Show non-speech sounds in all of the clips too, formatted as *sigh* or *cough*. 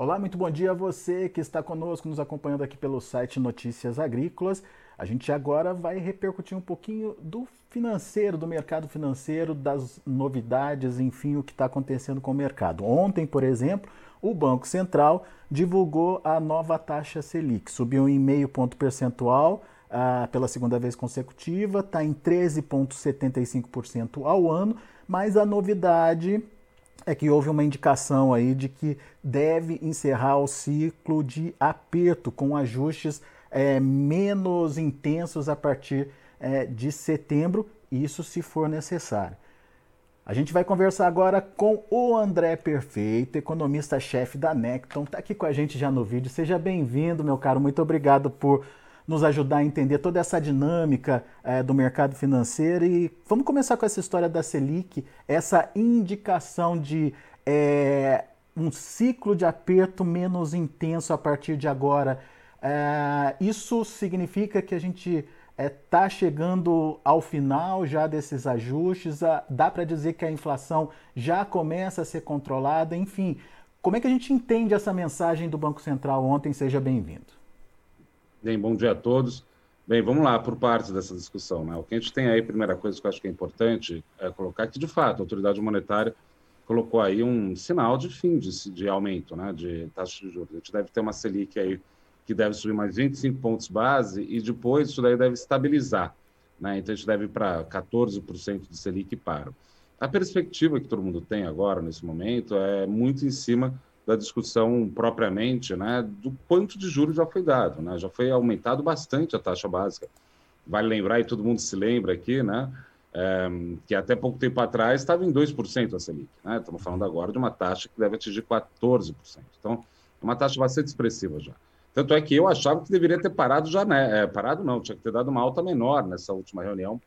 Olá, muito bom dia a você que está conosco, nos acompanhando aqui pelo site Notícias Agrícolas. A gente agora vai repercutir um pouquinho do financeiro, do mercado financeiro, das novidades, enfim, o que está acontecendo com o mercado. Ontem, por exemplo, o Banco Central divulgou a nova taxa Selic, subiu em meio ponto percentual ah, pela segunda vez consecutiva, está em 13,75% ao ano, mas a novidade é que houve uma indicação aí de que deve encerrar o ciclo de aperto com ajustes é, menos intensos a partir é, de setembro, isso se for necessário. A gente vai conversar agora com o André Perfeito, economista-chefe da Necton. Está aqui com a gente já no vídeo. Seja bem-vindo, meu caro. Muito obrigado por nos ajudar a entender toda essa dinâmica é, do mercado financeiro. E vamos começar com essa história da Selic, essa indicação de é, um ciclo de aperto menos intenso a partir de agora. É, isso significa que a gente está chegando ao final já desses ajustes? A, dá para dizer que a inflação já começa a ser controlada? Enfim, como é que a gente entende essa mensagem do Banco Central ontem? Seja bem-vindo. Bem, bom dia a todos. Bem, vamos lá por partes dessa discussão. Né? O que a gente tem aí, primeira coisa que eu acho que é importante é colocar que, de fato, a autoridade monetária colocou aí um sinal de fim de, de aumento né, de taxa de juros. A gente deve ter uma Selic aí que deve subir mais 25 pontos base e depois isso daí deve estabilizar. Né? Então, a gente deve ir para 14% de Selic para. A perspectiva que todo mundo tem agora, nesse momento, é muito em cima da discussão propriamente, né, do quanto de juros já foi dado, né, já foi aumentado bastante a taxa básica. Vale lembrar, e todo mundo se lembra aqui, né, é, que até pouco tempo atrás estava em 2% a Selic. Né, estamos falando agora de uma taxa que deve atingir 14%. Então, é uma taxa bastante expressiva já. Tanto é que eu achava que deveria ter parado já, né? É, parado não, tinha que ter dado uma alta menor nessa última reunião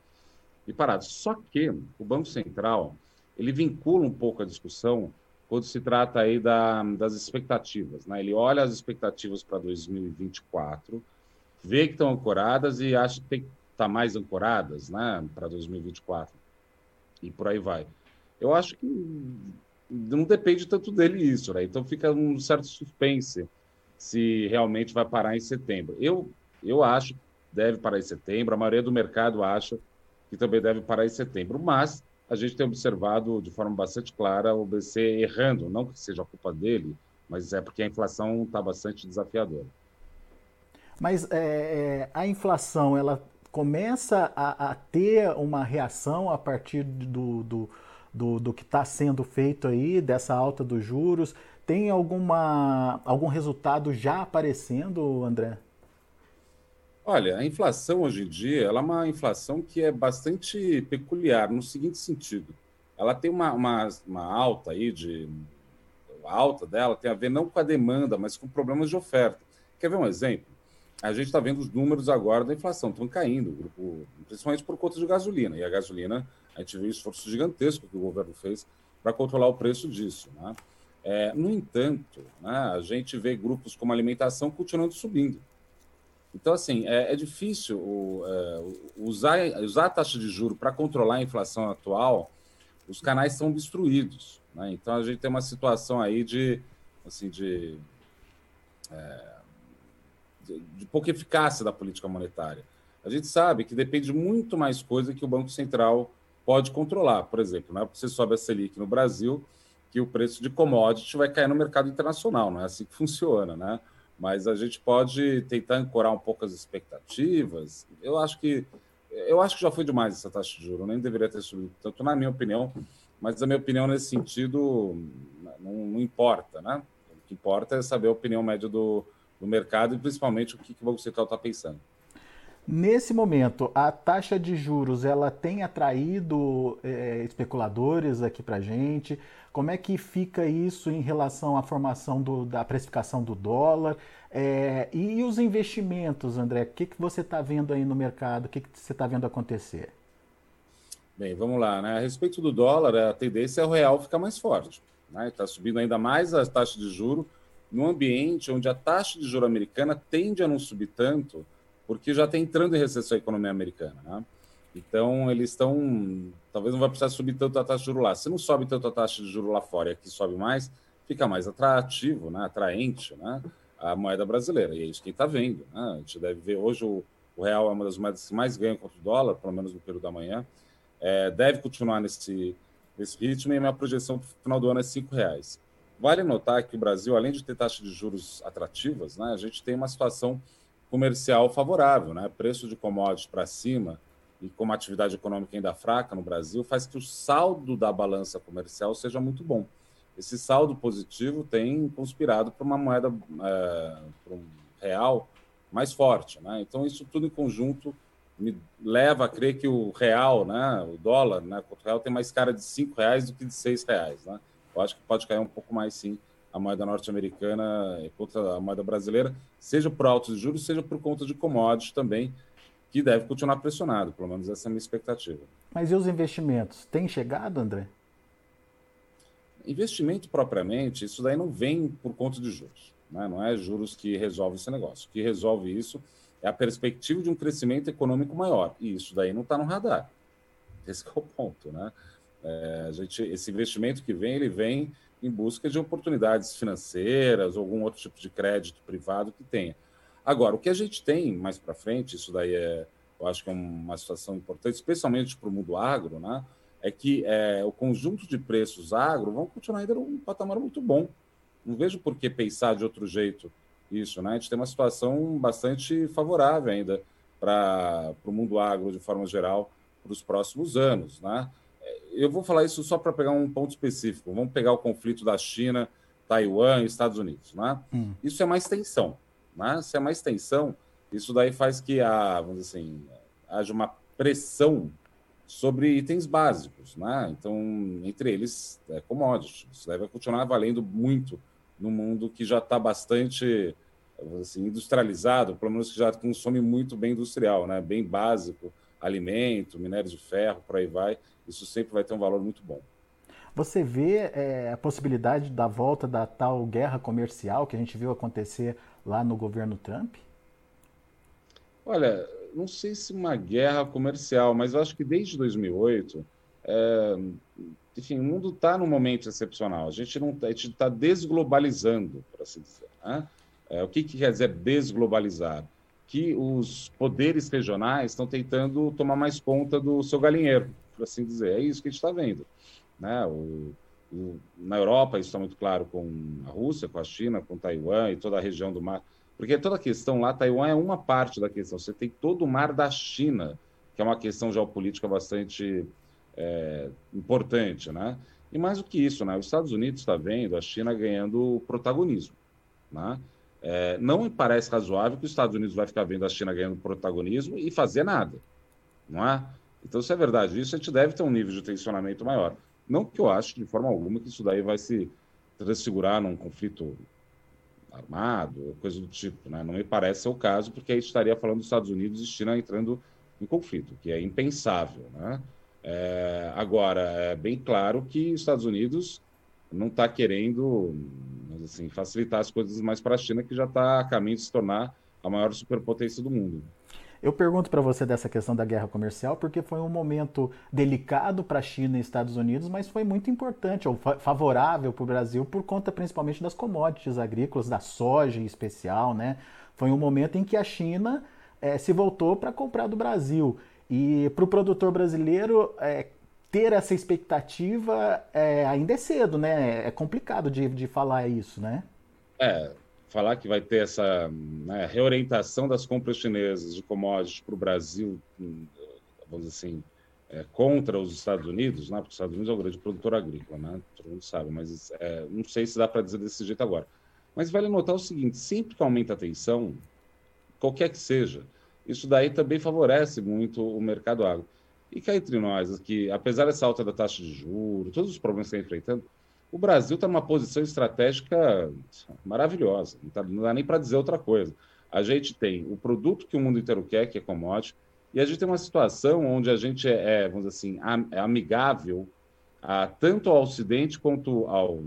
e parado. Só que o Banco Central, ele vincula um pouco a discussão quando se trata aí da, das expectativas. Né? Ele olha as expectativas para 2024, vê que estão ancoradas e acha que tem que estar tá mais ancoradas né, para 2024. E por aí vai. Eu acho que não depende tanto dele isso, né? Então fica um certo suspense se realmente vai parar em setembro. Eu, eu acho que deve parar em setembro, a maioria do mercado acha que também deve parar em setembro, mas a gente tem observado de forma bastante clara o BC errando, não que seja culpa dele, mas é porque a inflação está bastante desafiadora. Mas é, é, a inflação, ela começa a, a, ter uma reação a partir do, do, do, do que está sendo feito aí, dessa alta dos juros? Tem alguma, algum resultado já aparecendo, André? Olha, a inflação hoje em dia ela é uma inflação que é bastante peculiar, no seguinte sentido. Ela tem uma, uma, uma alta aí de. A alta dela tem a ver não com a demanda, mas com problemas de oferta. Quer ver um exemplo? A gente está vendo os números agora da inflação, estão caindo, principalmente por conta de gasolina. E a gasolina, a gente viu o esforço gigantesco que o governo fez para controlar o preço disso. Né? É, no entanto, né, a gente vê grupos como alimentação continuando subindo. Então, assim, é, é difícil o, é, usar, usar a taxa de juro para controlar a inflação atual, os canais são destruídos. Né? Então, a gente tem uma situação aí de, assim, de, é, de, de pouca eficácia da política monetária. A gente sabe que depende muito mais coisa que o Banco Central pode controlar. Por exemplo, não é porque você sobe a Selic no Brasil que o preço de commodity vai cair no mercado internacional, não é assim que *laughs* funciona, né? Mas a gente pode tentar ancorar um pouco as expectativas. Eu acho que eu acho que já foi demais essa taxa de juros, nem deveria ter subido tanto, na minha opinião, mas a minha opinião nesse sentido não, não importa, né? O que importa é saber a opinião média do, do mercado e principalmente o que, que o Banco Central está pensando. Nesse momento, a taxa de juros ela tem atraído é, especuladores aqui para gente. Como é que fica isso em relação à formação do, da precificação do dólar? É, e os investimentos, André? O que, que você está vendo aí no mercado? O que, que você está vendo acontecer? Bem, vamos lá. Né? A respeito do dólar, a tendência é o real ficar mais forte. Está né? Tá subindo ainda mais a taxa de juro num ambiente onde a taxa de juro americana tende a não subir tanto porque já está entrando em recessão a economia americana. Né? Então, eles estão. Talvez não vai precisar subir tanto a taxa de juros lá. Se não sobe tanto a taxa de juros lá fora e aqui sobe mais, fica mais atrativo, né, atraente, né, a moeda brasileira. E é isso que está vendo. Né? A gente deve ver hoje o, o, real é uma das moedas que mais ganha contra o dólar, pelo menos no período da manhã. É, deve continuar nesse, nesse ritmo e a minha projeção para o final do ano é R$ reais. Vale notar que o Brasil, além de ter taxas de juros atrativas, né, a gente tem uma situação comercial favorável, né? Preço de commodities para cima e com uma atividade econômica ainda fraca no Brasil faz que o saldo da balança comercial seja muito bom esse saldo positivo tem conspirado para uma moeda, é, para um real mais forte. Né? Então, isso tudo em conjunto me leva a crer que o real, né, o dólar, né, o real tem mais cara de cinco reais do que de seis reais. Né? Eu acho que pode cair um pouco mais, sim, a moeda norte-americana contra a moeda brasileira, seja por altos juros, seja por conta de commodities também, que deve continuar pressionado, pelo menos essa é a minha expectativa. Mas e os investimentos? Tem chegado, André? Investimento propriamente, isso daí não vem por conta de juros. Né? Não é juros que resolve esse negócio. O que resolve isso é a perspectiva de um crescimento econômico maior. E isso daí não está no radar. Esse é o ponto. Né? É, a gente, esse investimento que vem, ele vem em busca de oportunidades financeiras, ou algum outro tipo de crédito privado que tenha. Agora, o que a gente tem mais para frente, isso daí é, eu acho que é uma situação importante, especialmente para o mundo agro, né? é que é, o conjunto de preços agro vão continuar ainda num patamar muito bom. Não vejo por que pensar de outro jeito isso. Né? A gente tem uma situação bastante favorável ainda para o mundo agro de forma geral para os próximos anos. Né? Eu vou falar isso só para pegar um ponto específico. Vamos pegar o conflito da China, Taiwan e Estados Unidos. Né? Hum. Isso é mais tensão. Né? Se é mais tensão, isso daí faz que a, vamos dizer assim, haja uma pressão sobre itens básicos, né? Então, entre eles, é commodities. Isso deve continuar valendo muito no mundo que já está bastante assim, industrializado, pelo menos que já consome muito bem industrial, né? Bem básico, alimento, minério de ferro, por aí vai. Isso sempre vai ter um valor muito bom. Você vê é, a possibilidade da volta da tal guerra comercial que a gente viu acontecer lá no governo Trump? Olha, não sei se uma guerra comercial, mas eu acho que desde 2008, é, enfim, o mundo está num momento excepcional. A gente não tá, está desglobalizando, por assim dizer. Né? É, o que, que quer dizer desglobalizar? Que os poderes regionais estão tentando tomar mais conta do seu galinheiro, por assim dizer. É isso que a gente está vendo. Né? O, o, na Europa, isso está muito claro com a Rússia, com a China, com Taiwan e toda a região do mar porque toda a questão lá, Taiwan é uma parte da questão. Você tem todo o mar da China, que é uma questão geopolítica bastante é, importante, né? E mais do que isso, né? Os Estados Unidos está vendo a China ganhando protagonismo, né? É, não me parece razoável que os Estados Unidos vai ficar vendo a China ganhando protagonismo e fazer nada, não é? Então, se é verdade isso, a gente deve ter um nível de tensionamento maior. Não que eu acho, de forma alguma, que isso daí vai se transfigurar num conflito armado, coisa do tipo. Né? Não me parece ser o caso, porque aí estaria falando dos Estados Unidos e China entrando em conflito, que é impensável. Né? É, agora, é bem claro que os Estados Unidos não está querendo assim, facilitar as coisas mais para a China, que já está a caminho de se tornar a maior superpotência do mundo. Eu pergunto para você dessa questão da guerra comercial porque foi um momento delicado para a China e Estados Unidos, mas foi muito importante ou favorável para o Brasil por conta principalmente das commodities agrícolas, da soja em especial, né? Foi um momento em que a China é, se voltou para comprar do Brasil e para o produtor brasileiro é, ter essa expectativa é, ainda é cedo, né? É complicado de, de falar isso, né? É, falar que vai ter essa né, reorientação das compras chinesas de commodities para o Brasil, hum, vamos dizer assim, é, contra os Estados Unidos, né, porque os Estados Unidos é o grande produtor agrícola, né, todo mundo sabe, mas é, não sei se dá para dizer desse jeito agora. Mas vale notar o seguinte: sempre que aumenta a tensão, qualquer que seja, isso daí também favorece muito o mercado agro. E cá entre nós, que apesar dessa alta da taxa de juros, todos os problemas que está enfrentando, o Brasil está numa posição estratégica maravilhosa, não, tá, não dá nem para dizer outra coisa. A gente tem o produto que o mundo inteiro quer, que é commodity, e a gente tem uma situação onde a gente é, é vamos dizer assim, é amigável a, tanto ao Ocidente quanto ao,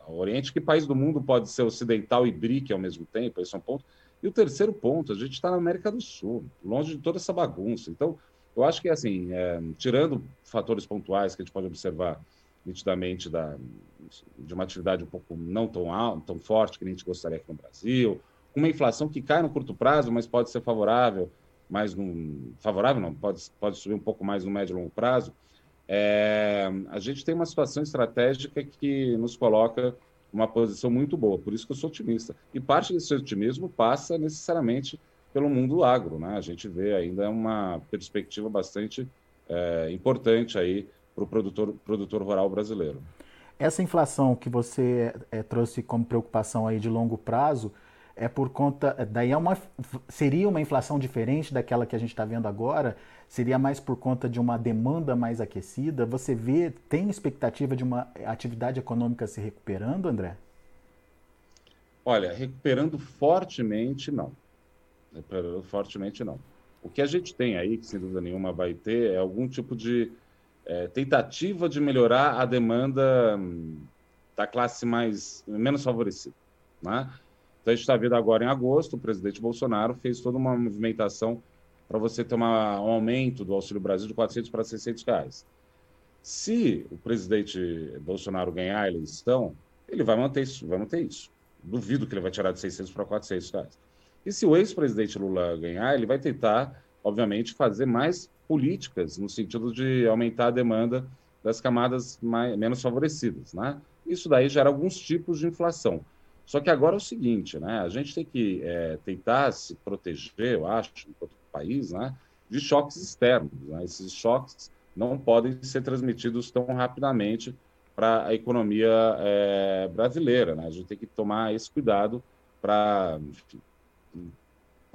ao, Oriente. Que país do mundo pode ser ocidental e BRIC ao mesmo tempo? Esse é um ponto. E o terceiro ponto, a gente está na América do Sul, longe de toda essa bagunça. Então, eu acho que, assim, é, tirando fatores pontuais que a gente pode observar nitidamente da, de uma atividade um pouco não tão alta, tão forte que a gente gostaria aqui no Brasil, com uma inflação que cai no curto prazo, mas pode ser favorável, mais no favorável não, pode, pode subir um pouco mais no médio e longo prazo. É, a gente tem uma situação estratégica que nos coloca uma posição muito boa, por isso que eu sou otimista. E parte desse otimismo passa necessariamente pelo mundo agro, né? A gente vê ainda uma perspectiva bastante é, importante aí para o produtor, produtor rural brasileiro. Essa inflação que você é, trouxe como preocupação aí de longo prazo é por conta, daí é uma, seria uma inflação diferente daquela que a gente está vendo agora? Seria mais por conta de uma demanda mais aquecida? Você vê, tem expectativa de uma atividade econômica se recuperando, André? Olha, recuperando fortemente, não. Recuperando fortemente, não. O que a gente tem aí, que sem dúvida nenhuma vai ter, é algum tipo de é, tentativa de melhorar a demanda hum, da classe mais menos favorecida. Né? Então, a gente está vendo agora em agosto, o presidente Bolsonaro fez toda uma movimentação para você ter uma, um aumento do Auxílio Brasil de 400 para 600 reais. Se o presidente Bolsonaro ganhar a eleição, ele vai manter isso, vai manter isso. Duvido que ele vai tirar de 600 para 400 reais. E se o ex-presidente Lula ganhar, ele vai tentar, obviamente, fazer mais políticas no sentido de aumentar a demanda das camadas mais, menos favorecidas, né? Isso daí gera alguns tipos de inflação. Só que agora é o seguinte, né? A gente tem que é, tentar se proteger, eu acho, enquanto país, né? De choques externos. Né? Esses choques não podem ser transmitidos tão rapidamente para a economia é, brasileira, né? A gente tem que tomar esse cuidado para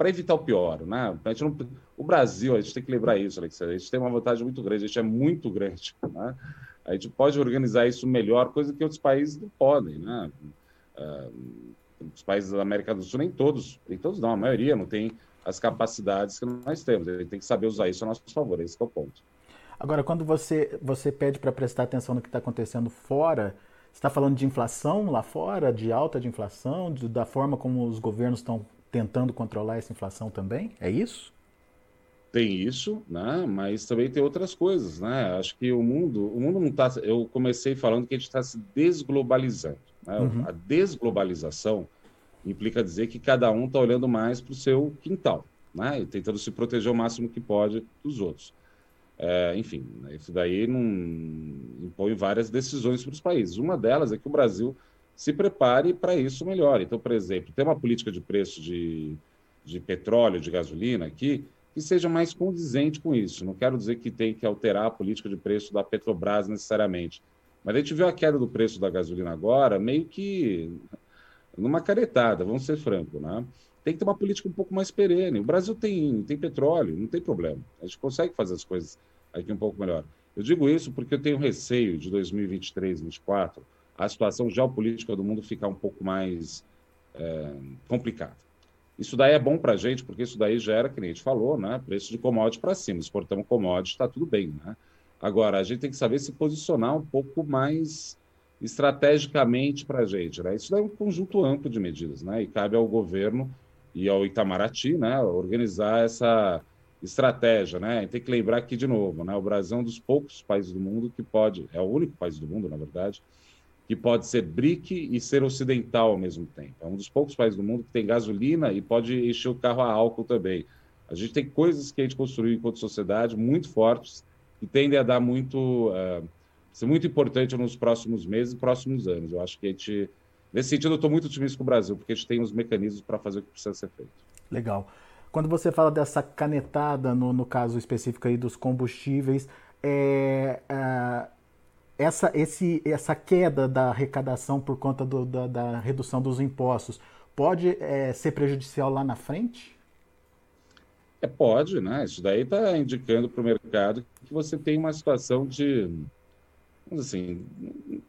para evitar o pior, né? Não, o Brasil, a gente tem que lembrar isso, Alex, a gente tem uma vantagem muito grande, a gente é muito grande, *laughs* né? A gente pode organizar isso melhor, coisa que outros países não podem, né? Uh, os países da América do Sul, nem todos, nem todos não, a maioria não tem as capacidades que nós temos. A gente tem que saber usar isso a nosso favor, esse é o ponto. Agora, quando você, você pede para prestar atenção no que está acontecendo fora, você está falando de inflação lá fora, de alta de inflação, de, da forma como os governos estão tentando controlar essa inflação também? É isso? Tem isso, né? Mas também tem outras coisas, né? Acho que o mundo, o mundo não está. Eu comecei falando que a gente está se desglobalizando. Né? Uhum. A desglobalização implica dizer que cada um está olhando mais para o seu quintal, né? E tentando se proteger o máximo que pode dos outros. É, enfim, isso daí não impõe várias decisões para os países. Uma delas é que o Brasil se prepare para isso melhor. Então, por exemplo, tem uma política de preço de, de petróleo, de gasolina aqui, que seja mais condizente com isso. Não quero dizer que tem que alterar a política de preço da Petrobras necessariamente. Mas a gente viu a queda do preço da gasolina agora, meio que numa caretada, vamos ser francos, né? Tem que ter uma política um pouco mais perene. O Brasil tem, tem petróleo, não tem problema. A gente consegue fazer as coisas aqui um pouco melhor. Eu digo isso porque eu tenho receio de 2023, 2024, a situação geopolítica do mundo ficar um pouco mais é, complicada. Isso daí é bom para a gente, porque isso daí gera, que nem a gente falou, né, preço de commodity para cima. Exportamos commodity, está tudo bem. Né? Agora, a gente tem que saber se posicionar um pouco mais estrategicamente para a gente. Né? Isso daí é um conjunto amplo de medidas, né? e cabe ao governo e ao Itamaraty né, organizar essa estratégia. Né? Tem que lembrar aqui de novo, né, o Brasil é um dos poucos países do mundo que pode, é o único país do mundo, na verdade, que pode ser BRIC e ser ocidental ao mesmo tempo. É um dos poucos países do mundo que tem gasolina e pode encher o carro a álcool também. A gente tem coisas que a gente construiu enquanto sociedade muito fortes que tendem a dar muito, uh, ser muito importante nos próximos meses e próximos anos. Eu acho que a gente, nesse sentido, eu estou muito otimista com o Brasil, porque a gente tem os mecanismos para fazer o que precisa ser feito. Legal. Quando você fala dessa canetada, no, no caso específico aí dos combustíveis, é, é essa, esse, essa queda da arrecadação por conta do, da, da, redução dos impostos pode é, ser prejudicial lá na frente? É, pode, né? Isso daí está indicando para o mercado que você tem uma situação de, assim,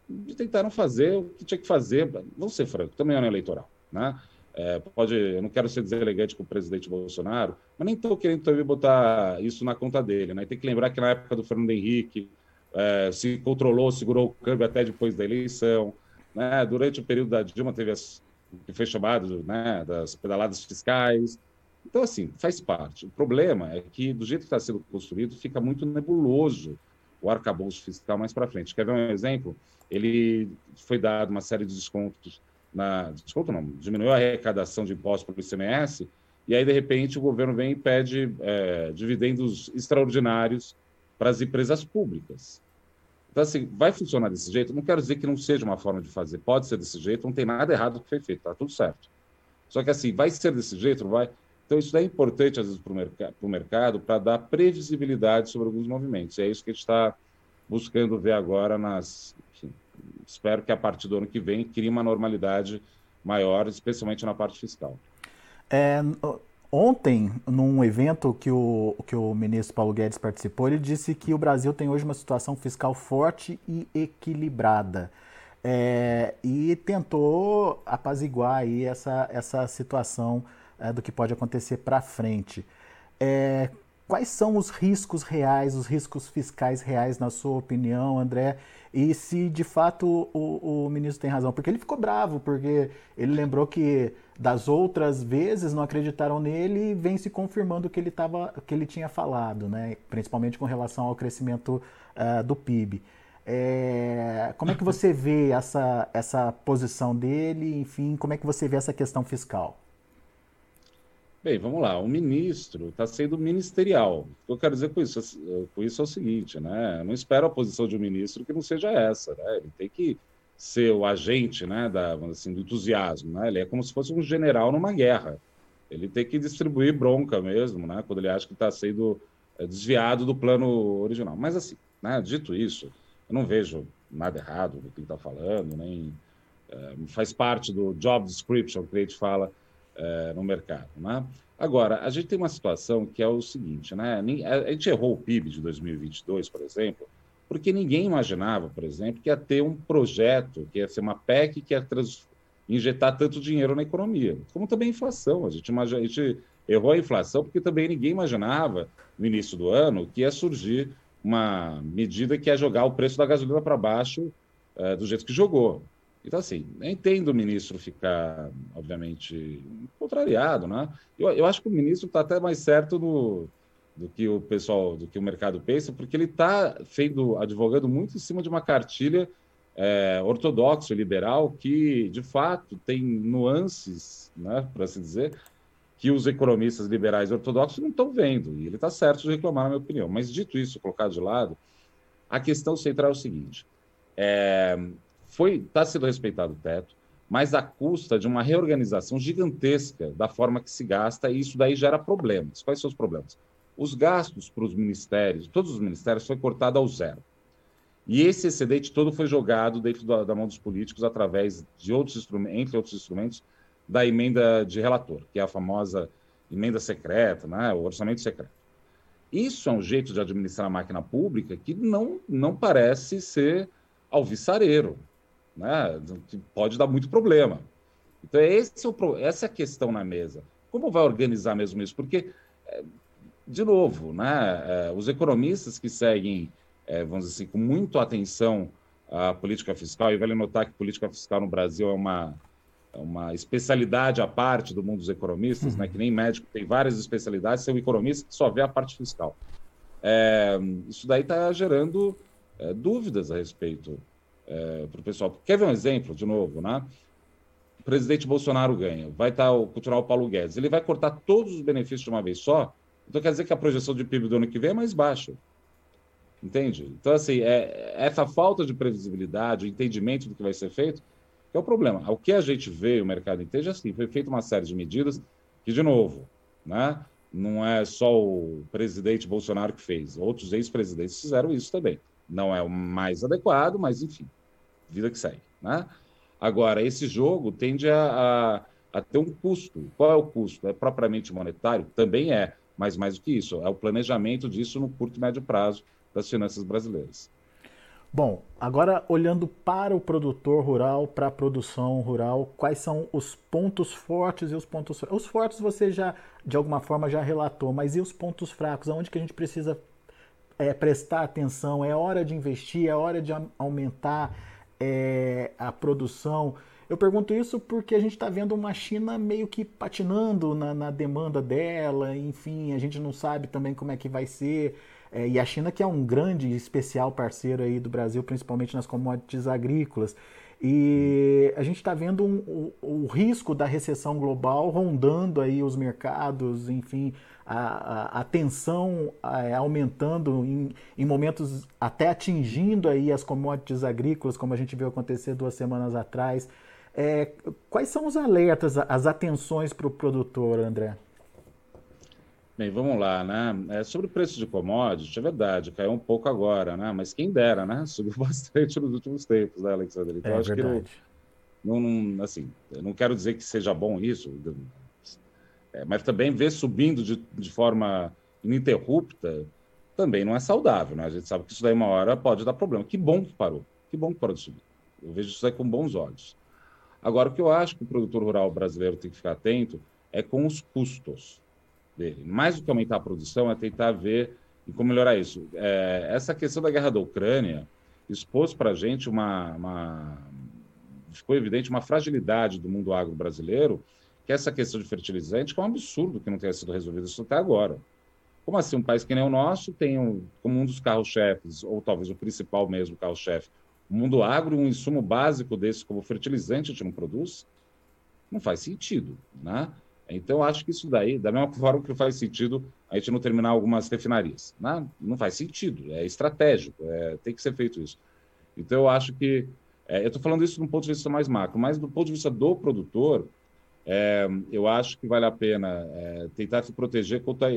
de tentar não fazer o que tinha que fazer. Vamos ser francos, também é ano eleitoral, né? É, pode, eu não quero ser deselegante com o presidente Bolsonaro, mas nem estou querendo também botar isso na conta dele, né? Tem que lembrar que na época do Fernando Henrique, é, se controlou, segurou o câmbio até depois da eleição. Né? Durante o período da Dilma teve as, que foi chamado né, das pedaladas fiscais. Então, assim, faz parte. O problema é que, do jeito que está sendo construído, fica muito nebuloso o arcabouço fiscal mais para frente. Quer ver um exemplo? Ele foi dado uma série de descontos na desconto não, diminuiu a arrecadação de impostos para o ICMS, e aí, de repente, o governo vem e pede é, dividendos extraordinários para as empresas públicas. Então, assim, vai funcionar desse jeito? Não quero dizer que não seja uma forma de fazer, pode ser desse jeito, não tem nada errado que foi feito, está tudo certo. Só que, assim, vai ser desse jeito, não vai? Então, isso é importante, às vezes, para o merc mercado, para dar previsibilidade sobre alguns movimentos. E é isso que a gente está buscando ver agora nas. Enfim, espero que a partir do ano que vem crie uma normalidade maior, especialmente na parte fiscal. É, ontem, num evento que o, que o ministro Paulo Guedes participou, ele disse que o Brasil tem hoje uma situação fiscal forte e equilibrada. É, e tentou apaziguar aí essa, essa situação é, do que pode acontecer para frente. É, quais são os riscos reais, os riscos fiscais reais, na sua opinião, André? E se de fato o, o ministro tem razão? Porque ele ficou bravo, porque ele lembrou que das outras vezes não acreditaram nele e vem se confirmando que ele, que ele tinha falado, né? principalmente com relação ao crescimento uh, do PIB. É, como é que você vê essa, essa posição dele? Enfim, como é que você vê essa questão fiscal? Bem, vamos lá. O ministro está sendo ministerial. O que eu quero dizer com isso, com isso é o seguinte, né? Eu não espero a posição de um ministro que não seja essa, né? Ele tem que ser o agente, né, da, assim, do entusiasmo, né? Ele é como se fosse um general numa guerra. Ele tem que distribuir bronca mesmo, né? Quando ele acha que está sendo é, desviado do plano original. Mas assim, né? Dito isso, eu não vejo nada errado do que ele está falando, nem é, faz parte do job description que gente fala é, no mercado. Né? Agora, a gente tem uma situação que é o seguinte, né? A gente errou o PIB de 2022, por exemplo, porque ninguém imaginava, por exemplo, que ia ter um projeto, que ia ser uma PEC que ia injetar tanto dinheiro na economia, como também a inflação. A gente, imagina, a gente errou a inflação porque também ninguém imaginava, no início do ano, que ia surgir uma medida que ia jogar o preço da gasolina para baixo é, do jeito que jogou. Então, assim, entendo o ministro ficar, obviamente, contrariado, né? Eu, eu acho que o ministro está até mais certo do, do que o pessoal, do que o mercado pensa, porque ele está advogando muito em cima de uma cartilha é, ortodoxa, liberal, que, de fato, tem nuances, né, para assim dizer, que os economistas liberais ortodoxos não estão vendo. E ele está certo de reclamar, na minha opinião. Mas, dito isso, colocado de lado, a questão central é o seguinte. É, foi está sendo respeitado o teto, mas à custa de uma reorganização gigantesca da forma que se gasta, e isso daí gera problemas. Quais são os problemas? Os gastos para os ministérios, todos os ministérios, foi cortado ao zero. E esse excedente todo foi jogado dentro da, da mão dos políticos através de outros instrumentos, entre outros instrumentos, da emenda de relator, que é a famosa emenda secreta, né, o orçamento secreto. Isso é um jeito de administrar a máquina pública que não, não parece ser alvissareiro né? pode dar muito problema. Então, esse é o, essa é a questão na mesa. Como vai organizar mesmo isso? Porque, é, de novo, né, é, os economistas que seguem, é, vamos dizer assim, com muito atenção a política fiscal, e vale notar que política fiscal no Brasil é uma, é uma especialidade à parte do mundo dos economistas, uhum. né, que nem médico tem várias especialidades, ser um economista que só vê a parte fiscal. É, isso daí está gerando é, dúvidas a respeito é, para o pessoal. Quer ver um exemplo, de novo, né? O presidente Bolsonaro ganha, vai estar tá o cultural Paulo Guedes, ele vai cortar todos os benefícios de uma vez só, então quer dizer que a projeção de PIB do ano que vem é mais baixa. Entende? Então, assim, é, essa falta de previsibilidade, o entendimento do que vai ser feito, é o problema. O que a gente vê, o mercado entende, é assim, foi feita uma série de medidas que, de novo, né, não é só o presidente Bolsonaro que fez, outros ex-presidentes fizeram isso também. Não é o mais adequado, mas enfim, vida que segue. Né? Agora, esse jogo tende a, a, a ter um custo. Qual é o custo? É propriamente monetário? Também é, mas mais do que isso, é o planejamento disso no curto e médio prazo das finanças brasileiras. Bom, agora olhando para o produtor rural, para a produção rural, quais são os pontos fortes e os pontos fracos? Os fortes você já, de alguma forma, já relatou, mas e os pontos fracos? Aonde que a gente precisa é, prestar atenção? É hora de investir? É hora de aumentar é, a produção. Eu pergunto isso porque a gente está vendo uma China meio que patinando na, na, demanda dela, enfim, a gente não sabe também como é que vai ser. É, e a China que é um grande especial parceiro aí do Brasil, principalmente nas commodities agrícolas. E a gente está vendo um, o, o, risco da recessão global rondando aí os mercados, enfim, a, a, a tensão a, aumentando em, em, momentos até atingindo aí as commodities agrícolas, como a gente viu acontecer duas semanas atrás. É, quais são os alertas, as atenções para o produtor, André? Bem, vamos lá, né? É, sobre o preço de commodities, é verdade, caiu um pouco agora, né? Mas quem dera, né? *laughs* Subiu bastante nos últimos tempos, né, Alexandre? Então, é acho verdade. que não, não, assim, eu não quero dizer que seja bom isso, é, mas também ver subindo de, de forma ininterrupta também não é saudável, né? A gente sabe que isso daí uma hora pode dar problema. Que bom que parou, que bom que parou de subir. Eu vejo isso aí com bons olhos. Agora, o que eu acho que o produtor rural brasileiro tem que ficar atento é com os custos dele. Mais do que aumentar a produção, é tentar ver e como melhorar isso. É, essa questão da guerra da Ucrânia expôs para a gente uma, uma, Ficou evidente uma fragilidade do mundo agro brasileiro, que essa questão de fertilizante, que é um absurdo que não tenha sido resolvido isso até agora. Como assim? Um país que nem o nosso tem um, como um dos carros-chefes, ou talvez o principal mesmo carro-chefe, o mundo agro, um insumo básico desse como fertilizante a gente não produz? Não faz sentido, né? Então, acho que isso daí, da mesma forma que faz sentido a gente não terminar algumas refinarias. Né? Não faz sentido, é estratégico, é, tem que ser feito isso. Então, eu acho que. É, eu estou falando isso do ponto de vista mais macro, mas do ponto de vista do produtor, é, eu acho que vale a pena é, tentar se proteger contra,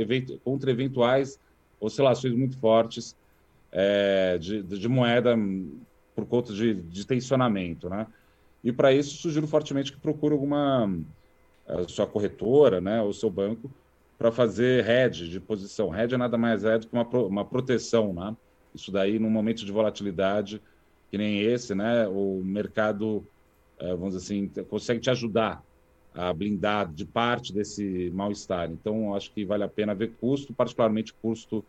contra eventuais oscilações muito fortes é, de, de, moeda por conta de, de tensionamento. Né? E, para isso, sugiro fortemente que procure alguma sua corretora, né, o seu banco, para fazer hedge de posição. Hedge é nada mais é do que uma, uma proteção, né? Isso daí, num momento de volatilidade que nem esse, né, o mercado, eh, vamos dizer assim, consegue te ajudar blindar de parte desse mal-estar. Então, acho que vale a pena ver custo, particularmente custo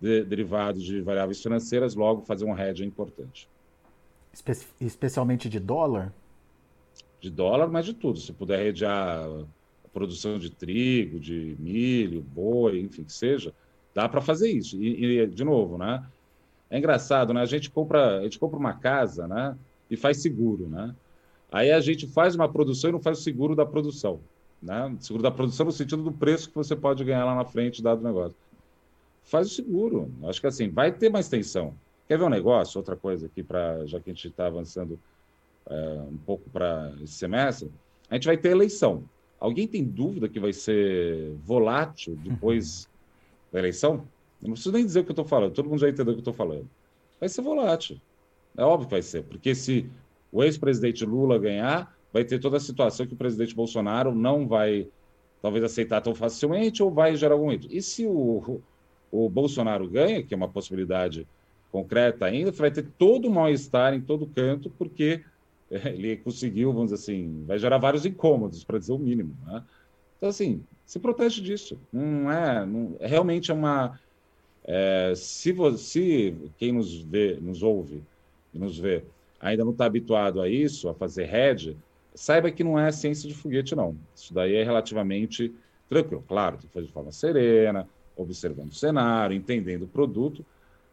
de, derivado de variáveis financeiras, logo fazer um hedge é importante. Espe especialmente de dólar? de dólar, mas de tudo. Se puder redear a produção de trigo, de milho, boi, enfim, que seja, dá para fazer isso. E, e, de novo, né? É engraçado, né? A gente compra, a gente compra uma casa, né? E faz seguro, né? Aí a gente faz uma produção e não faz o seguro da produção, né? Seguro da produção no sentido do preço que você pode ganhar lá na frente dado o negócio. Faz o seguro. Acho que assim vai ter mais tensão. Quer ver um negócio? Outra coisa aqui para já que a gente está avançando é, um pouco para esse semestre, a gente vai ter eleição. Alguém tem dúvida que vai ser volátil depois uhum. da eleição? Eu não preciso nem dizer o que eu estou falando, todo mundo já entendeu o que eu estou falando. Vai ser volátil. É óbvio que vai ser, porque se o ex-presidente Lula ganhar, vai ter toda a situação que o presidente Bolsonaro não vai, talvez, aceitar tão facilmente ou vai gerar algum erro. E se o, o Bolsonaro ganha, que é uma possibilidade concreta ainda, vai ter todo o mal-estar em todo canto, porque ele conseguiu, vamos dizer assim, vai gerar vários incômodos, para dizer o mínimo. Né? Então, assim, se protege disso. Não é, não, é realmente é uma. É, se, você, quem nos vê, nos ouve e nos vê, ainda não está habituado a isso, a fazer head, saiba que não é ciência de foguete, não. Isso daí é relativamente tranquilo. Claro, tem que fazer de forma serena, observando o cenário, entendendo o produto,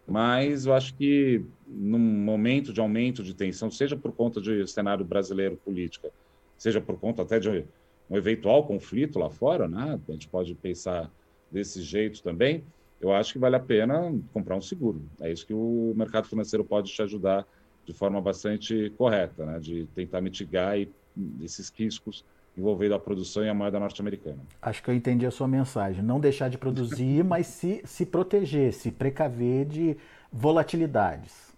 mas eu acho que num momento de aumento de tensão, seja por conta de cenário brasileiro política, seja por conta até de um eventual conflito lá fora, né? A gente pode pensar desse jeito também. Eu acho que vale a pena comprar um seguro. É isso que o mercado financeiro pode te ajudar de forma bastante correta, né? De tentar mitigar esses riscos envolvendo a produção e a moeda norte-americana. Acho que eu entendi a sua mensagem. Não deixar de produzir, *laughs* mas se, se proteger, se precaver de volatilidades.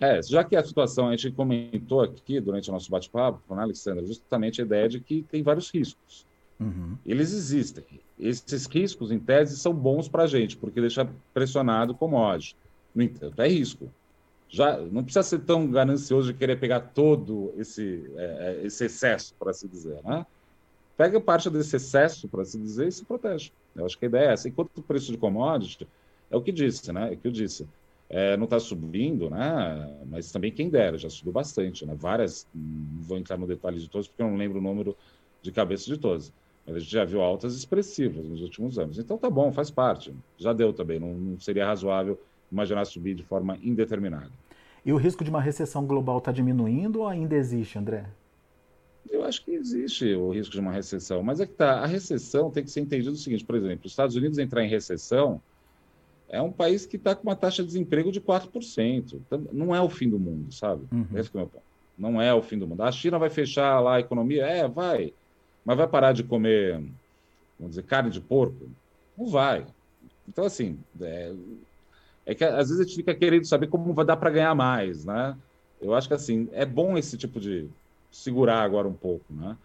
É, já que a situação, a gente comentou aqui durante o nosso bate-papo, né, Alexandre, justamente a ideia de que tem vários riscos. Uhum. Eles existem. Esses riscos, em tese, são bons para a gente, porque deixa pressionado como hoje. No entanto, é risco. Já não precisa ser tão ganancioso de querer pegar todo esse, é, é esse excesso, por assim dizer. Né? Pega parte desse excesso, por assim dizer, e se protege. Eu acho que a ideia é essa. Enquanto o preço de commodity, é o que disse, né? É o que eu disse é, não está subindo, né? Mas também quem dera, já subiu bastante, né? Várias, não vou entrar no detalhe de todos, porque eu não lembro o número de cabeça de todas. Mas a gente já viu altas expressivas nos últimos anos. Então tá bom, faz parte. Já deu também. Não, não seria razoável imaginar subir de forma indeterminada. E o risco de uma recessão global está diminuindo ou ainda existe, André? Eu acho que existe o risco de uma recessão, mas é que tá, a recessão tem que ser entendida o seguinte, por exemplo, os Estados Unidos entrar em recessão é um país que está com uma taxa de desemprego de 4%. Então, não é o fim do mundo, sabe? Uhum. Esse é o meu ponto. Não é o fim do mundo. A China vai fechar lá a economia? É, vai. Mas vai parar de comer, vamos dizer, carne de porco? Não vai. Então, assim, é, é que às vezes a gente fica querendo saber como vai dar para ganhar mais, né? Eu acho que, assim, é bom esse tipo de segurar agora um pouco, né?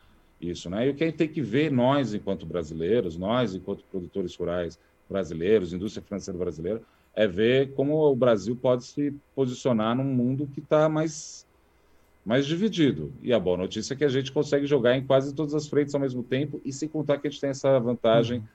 Isso, né? E o que a gente tem que ver, nós, enquanto brasileiros, nós, enquanto produtores rurais brasileiros, indústria financeira brasileira, é ver como o Brasil pode se posicionar num mundo que está mais, mais dividido. E a boa notícia é que a gente consegue jogar em quase todas as frentes ao mesmo tempo, e sem contar que a gente tem essa vantagem uhum.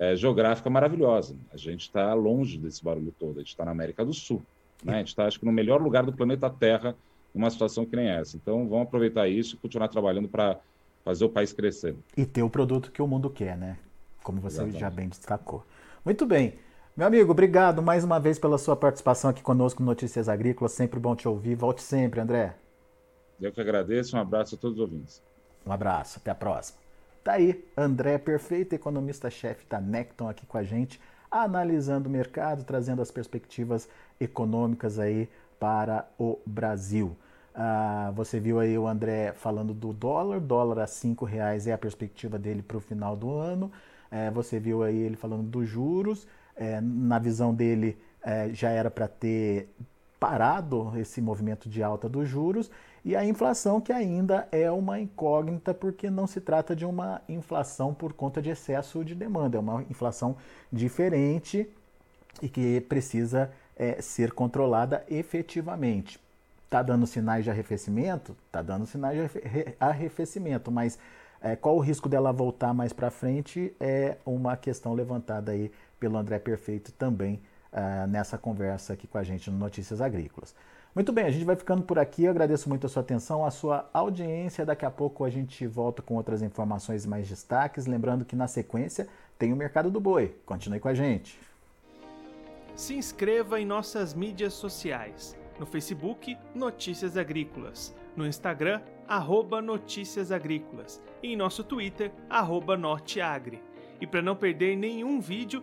É, geográfica maravilhosa. A gente está longe desse barulho todo, a gente está na América do Sul. Né? A gente está, acho que, no melhor lugar do planeta Terra numa situação que nem essa. Então, vamos aproveitar isso e continuar trabalhando para fazer o país crescer. E ter o produto que o mundo quer, né? Como você Exatamente. já bem destacou. Muito bem. Meu amigo, obrigado mais uma vez pela sua participação aqui conosco no Notícias Agrícolas. Sempre bom te ouvir. Volte sempre, André. Eu que agradeço. Um abraço a todos os ouvintes. Um abraço. Até a próxima. Tá aí, André Perfeito, economista-chefe da Necton aqui com a gente, analisando o mercado, trazendo as perspectivas econômicas aí para o Brasil. Ah, você viu aí o André falando do dólar, dólar a cinco reais é a perspectiva dele para o final do ano. É, você viu aí ele falando dos juros, é, na visão dele é, já era para ter parado esse movimento de alta dos juros e a inflação que ainda é uma incógnita porque não se trata de uma inflação por conta de excesso de demanda, é uma inflação diferente e que precisa é, ser controlada efetivamente. Está dando sinais de arrefecimento? Está dando sinais de arrefecimento, mas é, qual o risco dela voltar mais para frente é uma questão levantada aí pelo André Perfeito também uh, nessa conversa aqui com a gente no Notícias Agrícolas. Muito bem, a gente vai ficando por aqui. Eu agradeço muito a sua atenção, a sua audiência. Daqui a pouco a gente volta com outras informações e mais destaques. Lembrando que na sequência tem o Mercado do Boi. Continue com a gente. Se inscreva em nossas mídias sociais. No Facebook, Notícias Agrícolas. No Instagram, arroba Notícias Agrícolas. E em nosso Twitter, arroba Norteagri. E para não perder nenhum vídeo,